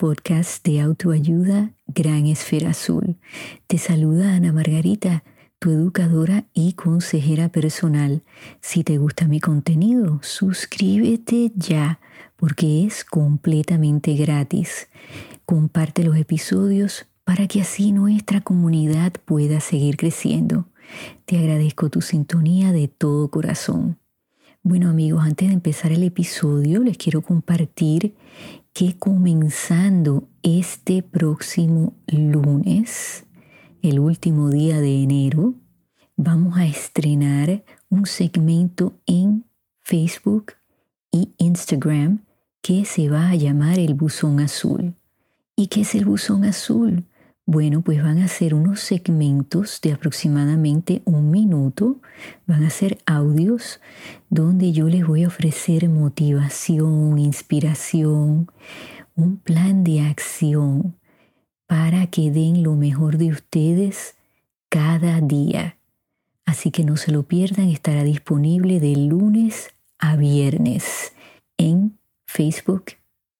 podcast de autoayuda Gran Esfera Azul. Te saluda Ana Margarita, tu educadora y consejera personal. Si te gusta mi contenido, suscríbete ya porque es completamente gratis. Comparte los episodios para que así nuestra comunidad pueda seguir creciendo. Te agradezco tu sintonía de todo corazón. Bueno amigos, antes de empezar el episodio les quiero compartir que comenzando este próximo lunes, el último día de enero, vamos a estrenar un segmento en Facebook y Instagram que se va a llamar el buzón azul. ¿Y qué es el buzón azul? Bueno, pues van a ser unos segmentos de aproximadamente un minuto, van a ser audios donde yo les voy a ofrecer motivación, inspiración, un plan de acción para que den lo mejor de ustedes cada día. Así que no se lo pierdan, estará disponible de lunes a viernes en Facebook,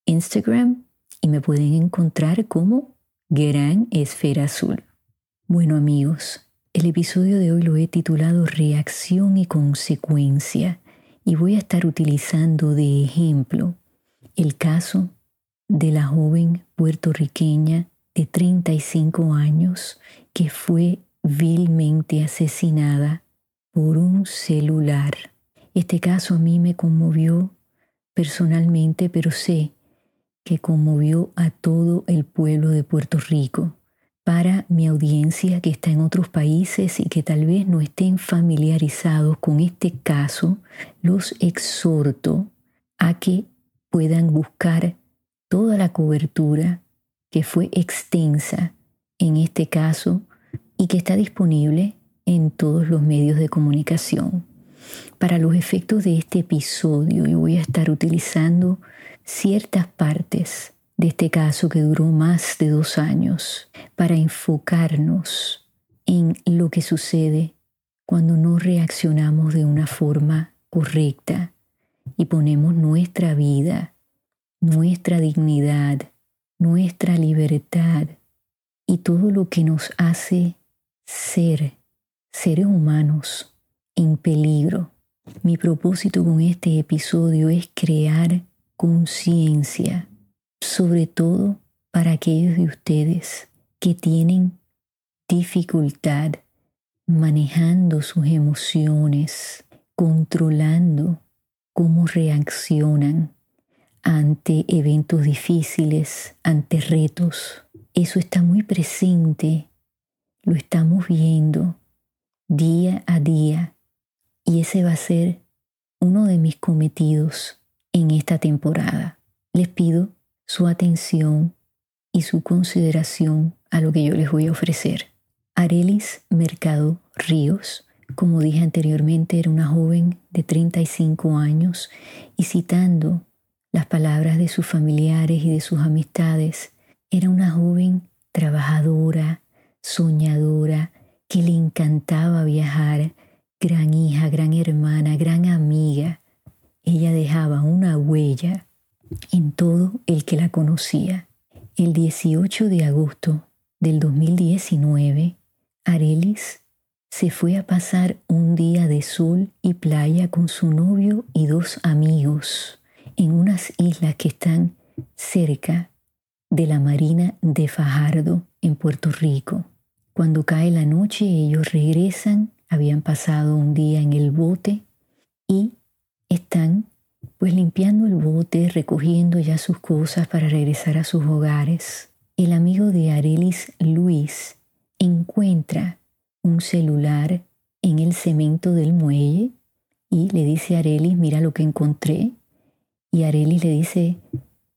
Instagram y me pueden encontrar como Gran Esfera Azul. Bueno amigos, el episodio de hoy lo he titulado Reacción y Consecuencia y voy a estar utilizando de ejemplo el caso de la joven puertorriqueña de 35 años que fue vilmente asesinada por un celular. Este caso a mí me conmovió personalmente, pero sé que conmovió a todo el pueblo de Puerto Rico. Para mi audiencia que está en otros países y que tal vez no estén familiarizados con este caso, los exhorto a que puedan buscar toda la cobertura que fue extensa en este caso y que está disponible en todos los medios de comunicación. Para los efectos de este episodio yo voy a estar utilizando ciertas partes de este caso que duró más de dos años para enfocarnos en lo que sucede cuando no reaccionamos de una forma correcta y ponemos nuestra vida, nuestra dignidad, nuestra libertad y todo lo que nos hace ser seres humanos en peligro. Mi propósito con este episodio es crear conciencia, sobre todo para aquellos de ustedes que tienen dificultad manejando sus emociones, controlando cómo reaccionan ante eventos difíciles, ante retos. Eso está muy presente, lo estamos viendo día a día y ese va a ser uno de mis cometidos en esta temporada. Les pido su atención y su consideración a lo que yo les voy a ofrecer. Arelis Mercado Ríos, como dije anteriormente, era una joven de 35 años y citando las palabras de sus familiares y de sus amistades, era una joven trabajadora, soñadora, que le encantaba viajar, gran hija, gran hermana, gran amiga, ella dejaba una huella en todo el que la conocía. El 18 de agosto del 2019, Arelis se fue a pasar un día de sol y playa con su novio y dos amigos en unas islas que están cerca de la marina de Fajardo en Puerto Rico. Cuando cae la noche ellos regresan, habían pasado un día en el bote y están pues limpiando el bote, recogiendo ya sus cosas para regresar a sus hogares. El amigo de Arelis, Luis, encuentra un celular en el cemento del muelle y le dice a Arelis, mira lo que encontré. Y Arelis le dice,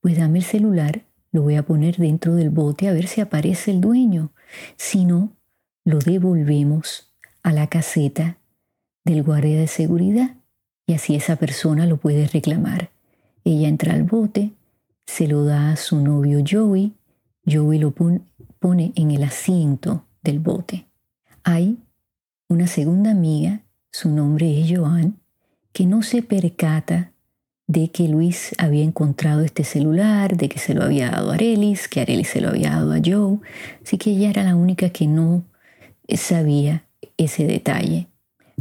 pues dame el celular, lo voy a poner dentro del bote a ver si aparece el dueño. Si no, lo devolvemos a la caseta del guardia de seguridad y así esa persona lo puede reclamar. Ella entra al bote, se lo da a su novio Joey, Joey lo pone en el asiento del bote. Hay una segunda amiga, su nombre es Joan, que no se percata de que Luis había encontrado este celular, de que se lo había dado a Arelis, que Arelis se lo había dado a Joe, así que ella era la única que no sabía ese detalle.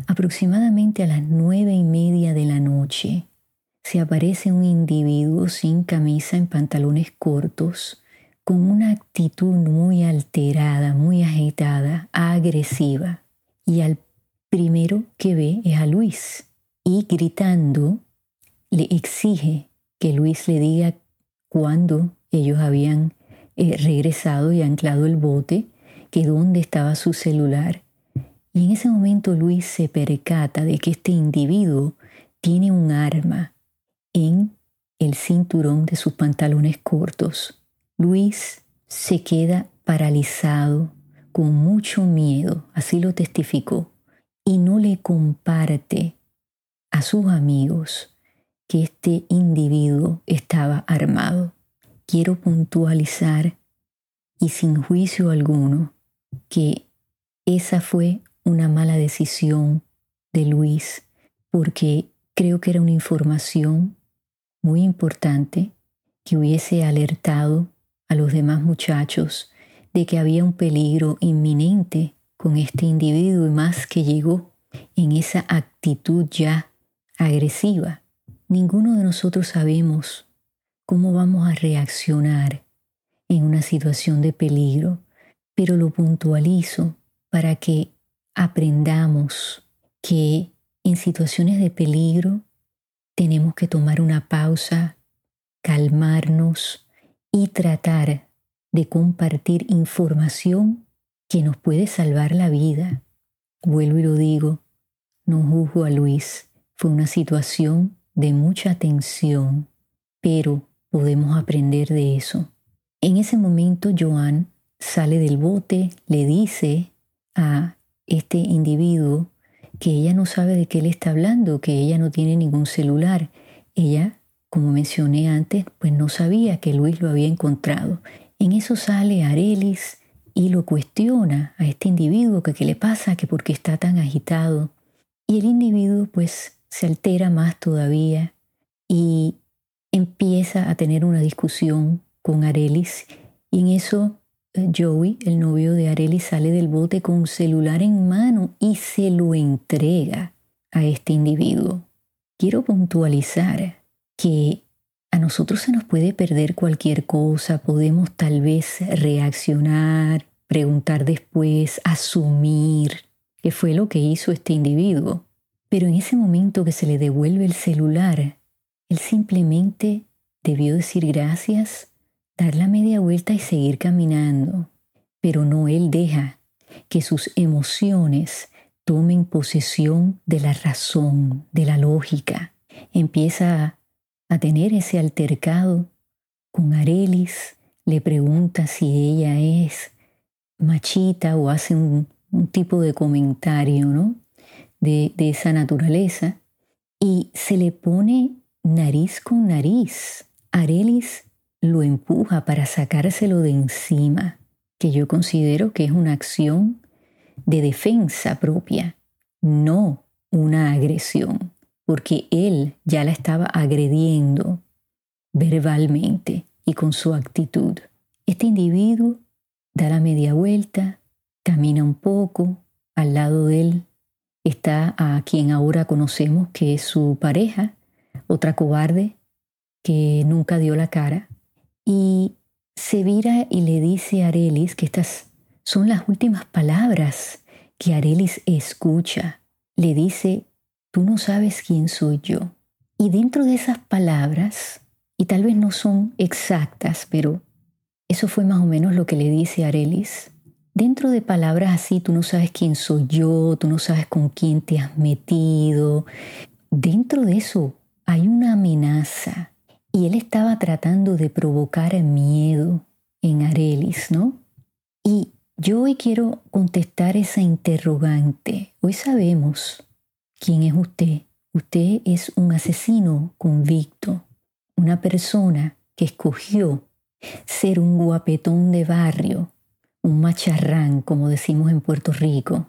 Aproximadamente a las nueve y media de la noche se aparece un individuo sin camisa en pantalones cortos, con una actitud muy alterada, muy agitada, agresiva. Y al primero que ve es a Luis y gritando le exige que Luis le diga cuándo ellos habían eh, regresado y anclado el bote, que dónde estaba su celular. Y en ese momento Luis se percata de que este individuo tiene un arma en el cinturón de sus pantalones cortos. Luis se queda paralizado, con mucho miedo, así lo testificó, y no le comparte a sus amigos que este individuo estaba armado. Quiero puntualizar y sin juicio alguno que esa fue una mala decisión de Luis porque creo que era una información muy importante que hubiese alertado a los demás muchachos de que había un peligro inminente con este individuo y más que llegó en esa actitud ya agresiva. Ninguno de nosotros sabemos cómo vamos a reaccionar en una situación de peligro, pero lo puntualizo para que aprendamos que en situaciones de peligro tenemos que tomar una pausa, calmarnos y tratar de compartir información que nos puede salvar la vida. Vuelvo y lo digo, no juzgo a Luis, fue una situación de mucha tensión, pero podemos aprender de eso. En ese momento Joan sale del bote, le dice a este individuo que ella no sabe de qué le está hablando, que ella no tiene ningún celular. Ella, como mencioné antes, pues no sabía que Luis lo había encontrado. En eso sale Arelis y lo cuestiona a este individuo que qué le pasa, que por qué está tan agitado. Y el individuo pues se altera más todavía y empieza a tener una discusión con Arelis y en eso Joey, el novio de Arelis, sale del bote con un celular en mano y se lo entrega a este individuo. Quiero puntualizar que a nosotros se nos puede perder cualquier cosa, podemos tal vez reaccionar, preguntar después, asumir que fue lo que hizo este individuo. Pero en ese momento que se le devuelve el celular, él simplemente debió decir gracias, dar la media vuelta y seguir caminando. Pero no él deja que sus emociones tomen posesión de la razón, de la lógica. Empieza a tener ese altercado con Arelis, le pregunta si ella es machita o hace un, tipo de comentario, ¿no? de, esa naturaleza y se le pone nariz con nariz. Arelis lo empuja para sacárselo de encima, que yo considero que es una acción de defensa propia, no una agresión, porque él ya la estaba agrediendo verbalmente y con su actitud. Este individuo da la media vuelta, camina un poco, al lado de él está a quien ahora conocemos que es su pareja, otra cobarde que nunca dio la cara, y se vira y le dice a Arelis que estas son las últimas palabras que Arelis escucha. Le dice, tú no sabes quién soy yo. Y dentro de esas palabras, y tal vez no son exactas, pero eso fue más o menos lo que le dice Arelis, Dentro de palabras así, tú no sabes quién soy yo, tú no sabes con quién te has metido. Dentro de eso hay una amenaza. Y él estaba tratando de provocar miedo en Arelis, ¿no? Y yo hoy quiero contestar esa interrogante. Hoy sabemos quién es usted. Usted es un asesino convicto, una persona que escogió ser un guapetón de barrio un macharrán, como decimos en Puerto Rico,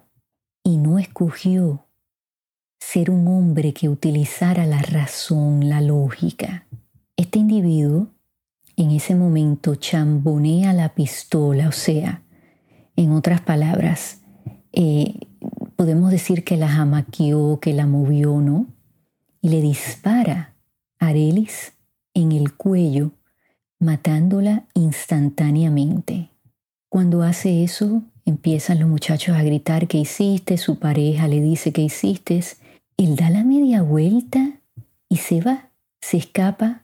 y no escogió ser un hombre que utilizara la razón, la lógica. Este individuo en ese momento chambonea la pistola, o sea, en otras palabras, eh, podemos decir que la jamaqueó, que la movió, ¿no? Y le dispara a Arelis en el cuello, matándola instantáneamente. Cuando hace eso, empiezan los muchachos a gritar que hiciste, su pareja le dice que hiciste, él da la media vuelta y se va, se escapa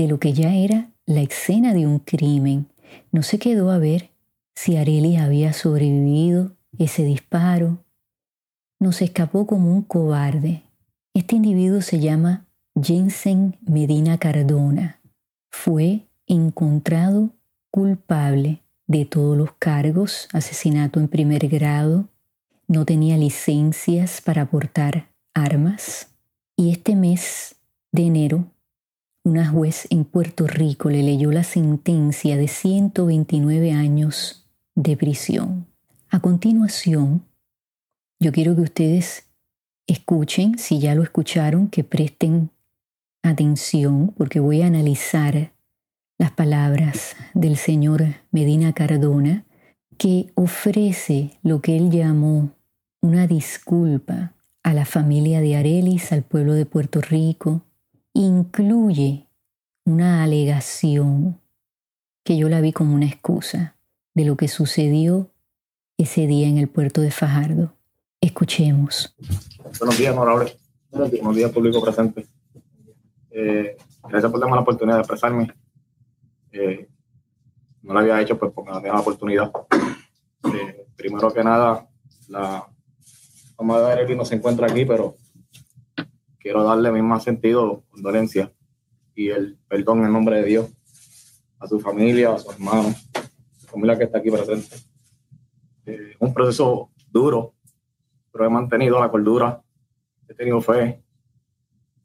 de lo que ya era la escena de un crimen. No se quedó a ver si Arelis había sobrevivido ese disparo. No se escapó como un cobarde. Este individuo se llama Jensen Medina Cardona. Fue encontrado culpable de todos los cargos, asesinato en primer grado, no tenía licencias para portar armas y este mes de enero una juez en Puerto Rico le leyó la sentencia de 129 años de prisión. A continuación, yo quiero que ustedes escuchen, si ya lo escucharon, que presten atención porque voy a analizar las palabras del señor Medina Cardona que ofrece lo que él llamó una disculpa a la familia de Arelis, al pueblo de Puerto Rico, incluye una alegación que yo la vi como una excusa de lo que sucedió ese día en el puerto de Fajardo. Escuchemos. Buenos días, honorable. Buenos días, público presente. Eh, gracias por darme la oportunidad de expresarme. Eh, no lo había hecho pues porque no tenía la oportunidad. Eh, primero que nada, la mamá de Arely no se encuentra aquí, pero quiero darle mi más sentido, condolencia y el perdón en nombre de Dios a su familia, a su hermano, a su familia que está aquí presente. Es un proceso duro, pero he mantenido la cordura, he tenido fe,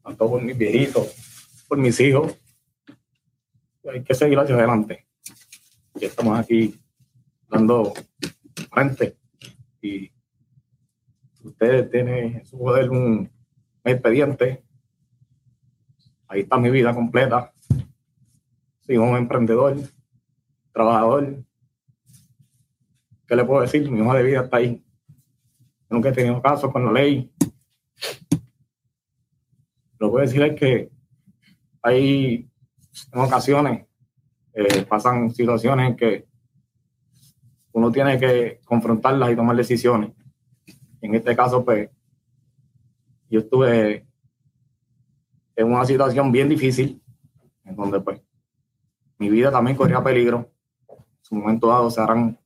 tanto por mis viejitos, por mis hijos. Hay que seguir hacia adelante. Y estamos aquí dando frente y ustedes tienen su poder un expediente. Ahí está mi vida completa. Soy un emprendedor, trabajador. ¿Qué le puedo decir? Mi hoja de vida está ahí. Nunca he tenido caso con la ley. Lo que puedo decir es que hay en ocasiones eh, pasan situaciones en que uno tiene que confrontarlas y tomar decisiones. En este caso, pues, yo estuve en una situación bien difícil, en donde pues mi vida también corría peligro. En su momento dado se harán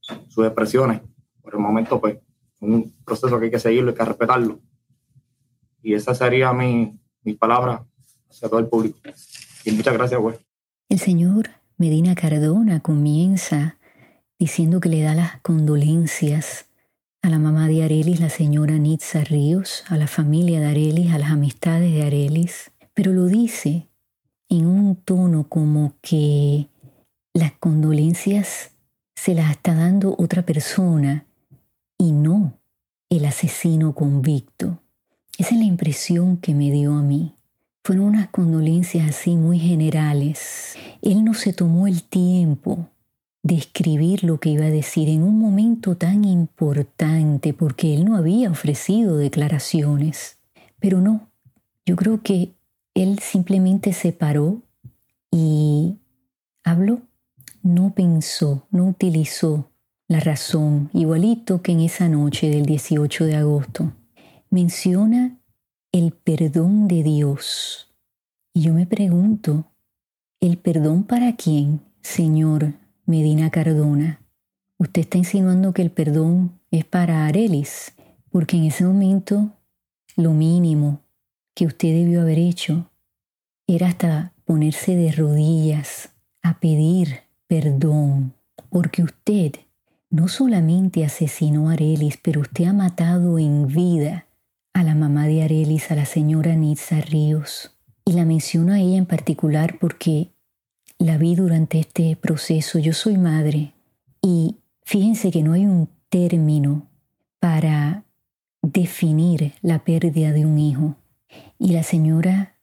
sus expresiones. Por el momento, pues, un proceso que hay que seguirlo, hay que respetarlo. Y esa sería mi, mi palabra hacia todo el público. Y muchas gracias, güey. El señor Medina Cardona comienza diciendo que le da las condolencias a la mamá de Arelis, la señora Nitza Ríos, a la familia de Arelis, a las amistades de Arelis, pero lo dice en un tono como que las condolencias se las está dando otra persona y no el asesino convicto. Esa es la impresión que me dio a mí. Fueron unas condolencias así muy generales. Él no se tomó el tiempo de escribir lo que iba a decir en un momento tan importante porque él no había ofrecido declaraciones. Pero no, yo creo que él simplemente se paró y habló, no pensó, no utilizó la razón, igualito que en esa noche del 18 de agosto. Menciona el perdón de Dios. Y yo me pregunto, ¿el perdón para quién, Señor? Medina Cardona, usted está insinuando que el perdón es para Arelis, porque en ese momento lo mínimo que usted debió haber hecho era hasta ponerse de rodillas a pedir perdón, porque usted no solamente asesinó a Arelis, pero usted ha matado en vida a la mamá de Arelis, a la señora Nitza Ríos. Y la menciono a ella en particular porque la vi durante este proceso. Yo soy madre y fíjense que no hay un término para definir la pérdida de un hijo. Y la señora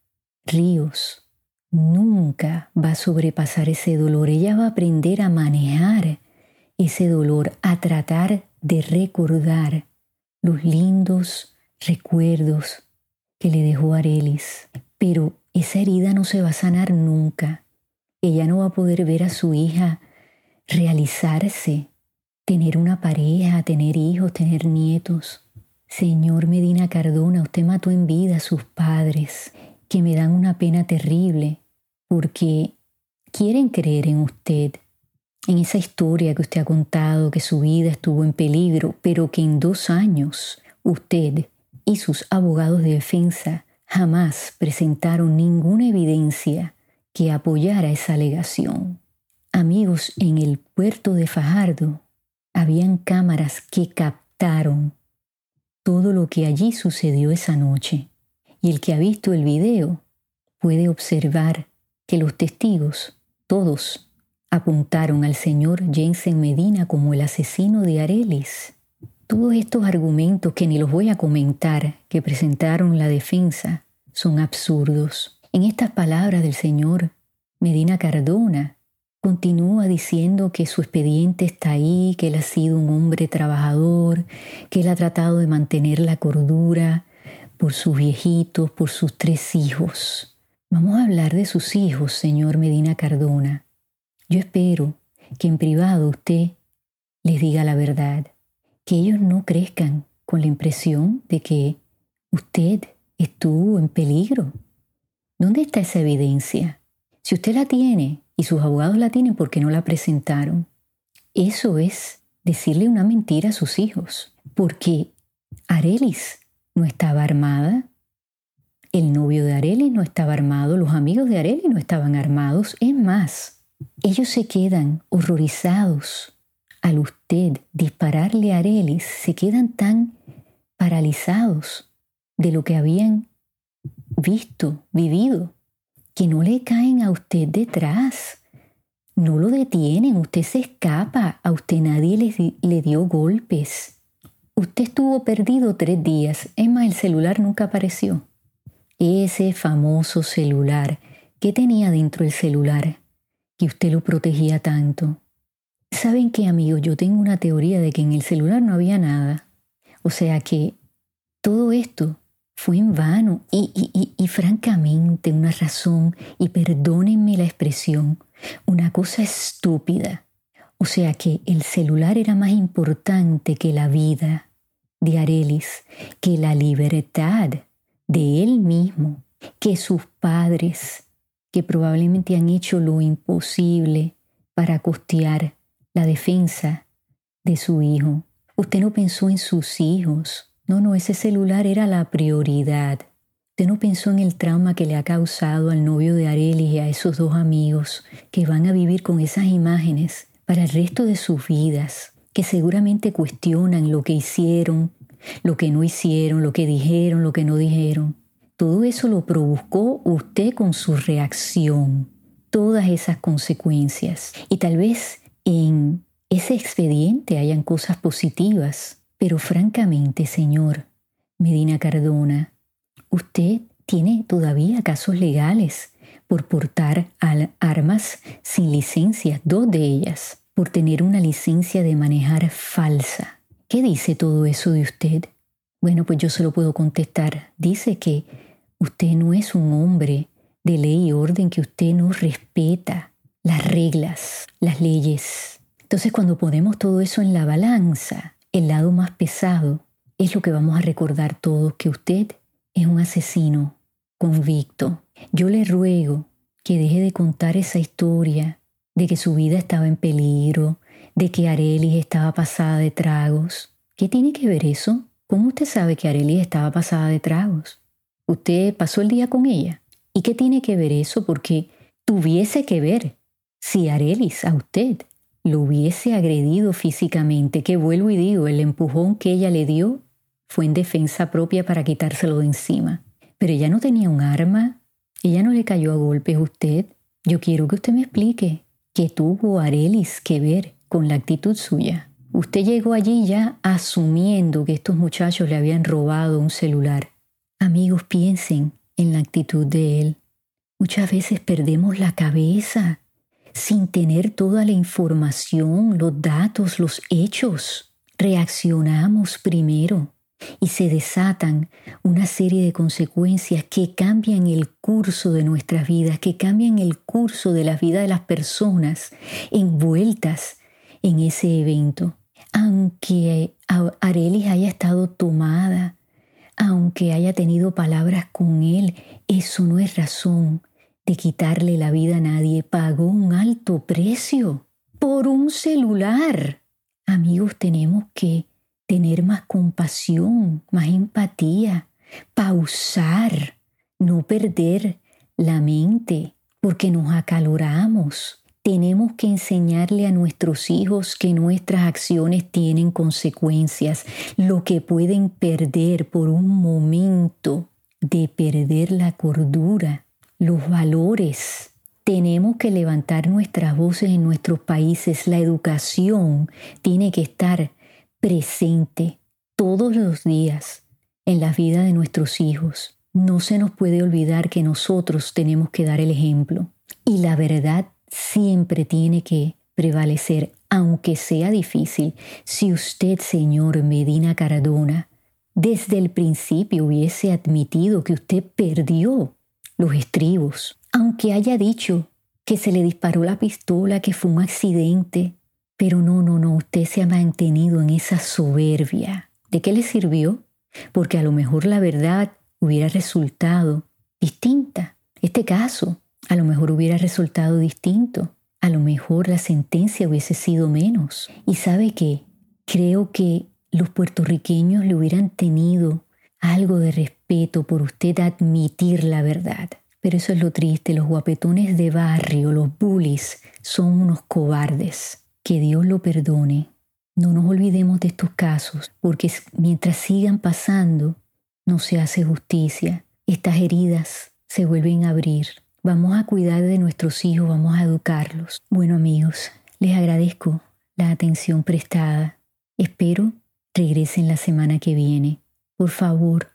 Ríos nunca va a sobrepasar ese dolor. Ella va a aprender a manejar ese dolor, a tratar de recordar los lindos recuerdos que le dejó Arelis. Pero esa herida no se va a sanar nunca. Ella no va a poder ver a su hija realizarse, tener una pareja, tener hijos, tener nietos. Señor Medina Cardona, usted mató en vida a sus padres, que me dan una pena terrible, porque quieren creer en usted, en esa historia que usted ha contado, que su vida estuvo en peligro, pero que en dos años usted y sus abogados de defensa jamás presentaron ninguna evidencia que apoyara esa alegación. Amigos, en el puerto de Fajardo habían cámaras que captaron todo lo que allí sucedió esa noche. Y el que ha visto el video puede observar que los testigos, todos, apuntaron al señor Jensen Medina como el asesino de Arelis. Todos estos argumentos que ni los voy a comentar que presentaron la defensa son absurdos. En estas palabras del señor Medina Cardona continúa diciendo que su expediente está ahí, que él ha sido un hombre trabajador, que él ha tratado de mantener la cordura por sus viejitos, por sus tres hijos. Vamos a hablar de sus hijos, señor Medina Cardona. Yo espero que en privado usted les diga la verdad, que ellos no crezcan con la impresión de que usted estuvo en peligro. ¿Dónde está esa evidencia? Si usted la tiene, y sus abogados la tienen porque no la presentaron. Eso es decirle una mentira a sus hijos, porque Arelis no estaba armada, el novio de Arelis no estaba armado, los amigos de Arelis no estaban armados, es más, ellos se quedan horrorizados al usted dispararle a Arelis, se quedan tan paralizados de lo que habían visto, vivido, que no le caen a usted detrás. No lo detienen, usted se escapa, a usted nadie le, le dio golpes. Usted estuvo perdido tres días, es más, el celular nunca apareció. Ese famoso celular, ¿qué tenía dentro del celular? Que usted lo protegía tanto. ¿Saben qué, amigos? Yo tengo una teoría de que en el celular no había nada. O sea que todo esto fue en vano y, y, francamente una razón, y perdónenme la expresión, una cosa estúpida. O sea que el celular era más importante que la vida de Arelis, que la libertad de él mismo, que sus padres, que probablemente han hecho lo imposible para costear la defensa de su hijo. Usted no pensó en sus hijos, no, no, ese celular era la prioridad. Usted no pensó en el trauma que le ha causado al novio de Arelis y a esos dos amigos que van a vivir con esas imágenes para el resto de sus vidas, que seguramente cuestionan lo que hicieron, lo que no hicieron, lo que dijeron, lo que no dijeron. Todo eso lo provocó usted con su reacción, todas esas consecuencias. Y tal vez en ese expediente hayan cosas positivas, pero francamente, señor Medina Cardona, usted tiene todavía casos legales por portar armas sin licencia, dos de ellas, por tener una licencia de manejar falsa. ¿Qué dice todo eso de usted? Bueno, pues yo se lo puedo contestar. Dice que usted no es un hombre de ley y orden, que usted no respeta las reglas, las leyes. Entonces cuando ponemos todo eso en la balanza, el lado más pesado es lo que vamos a recordar todos, que usted es un asesino convicto. Yo le ruego que deje de contar esa historia de que su vida estaba en peligro, de que Arelis estaba pasada de tragos. ¿Qué tiene que ver eso? ¿Cómo usted sabe que Arelis estaba pasada de tragos? Usted pasó el día con ella. ¿Y qué tiene que ver eso? Porque tuviese que ver si Arelis a usted lo hubiese agredido físicamente, que vuelvo y digo, el empujón que ella le dio fue en defensa propia para quitárselo de encima. Pero ella no tenía un arma, ella no le cayó a golpes a usted. Yo quiero que usted me explique qué tuvo Arelis que ver con la actitud suya. Usted llegó allí ya asumiendo que estos muchachos le habían robado un celular. Amigos, piensen en la actitud de él. Muchas veces perdemos la cabeza sin tener toda la información, los datos, los hechos. Reaccionamos primero y se desatan una serie de consecuencias que cambian el curso de nuestras vidas, que cambian el curso de la vida de las personas envueltas en ese evento. Aunque Arelis haya estado tomada, aunque haya tenido palabras con él, eso no es razón de quitarle la vida a nadie. Pagó un alto precio por un celular. Amigos, tenemos que tener más compasión, más empatía, pausar, no perder la mente, porque nos acaloramos. Tenemos que enseñarle a nuestros hijos que nuestras acciones tienen consecuencias, lo que pueden perder por un momento de perder la cordura, los valores. Tenemos que levantar nuestras voces en nuestros países. La educación tiene que estar presente todos los días en la vida de nuestros hijos. No se nos puede olvidar que nosotros tenemos que dar el ejemplo y la verdad siempre tiene que prevalecer, aunque sea difícil. Si usted, señor Medina Caradona, desde el principio hubiese admitido que usted perdió los estribos, aunque haya dicho que se le disparó la pistola, que fue un accidente, pero no, no, no, usted se ha mantenido en esa soberbia. ¿De qué le sirvió? Porque a lo mejor la verdad hubiera resultado distinta. Este caso a lo mejor hubiera resultado distinto. A lo mejor la sentencia hubiese sido menos. Y sabe qué? Creo que los puertorriqueños le hubieran tenido algo de respeto por usted admitir la verdad. Pero eso es lo triste, los guapetones de barrio, los bullies, son unos cobardes que Dios lo perdone. No nos olvidemos de estos casos, porque mientras sigan pasando, no se hace justicia. Estas heridas se vuelven a abrir. Vamos a cuidar de nuestros hijos, vamos a educarlos. Bueno amigos, les agradezco la atención prestada. Espero regresen la semana que viene. Por favor,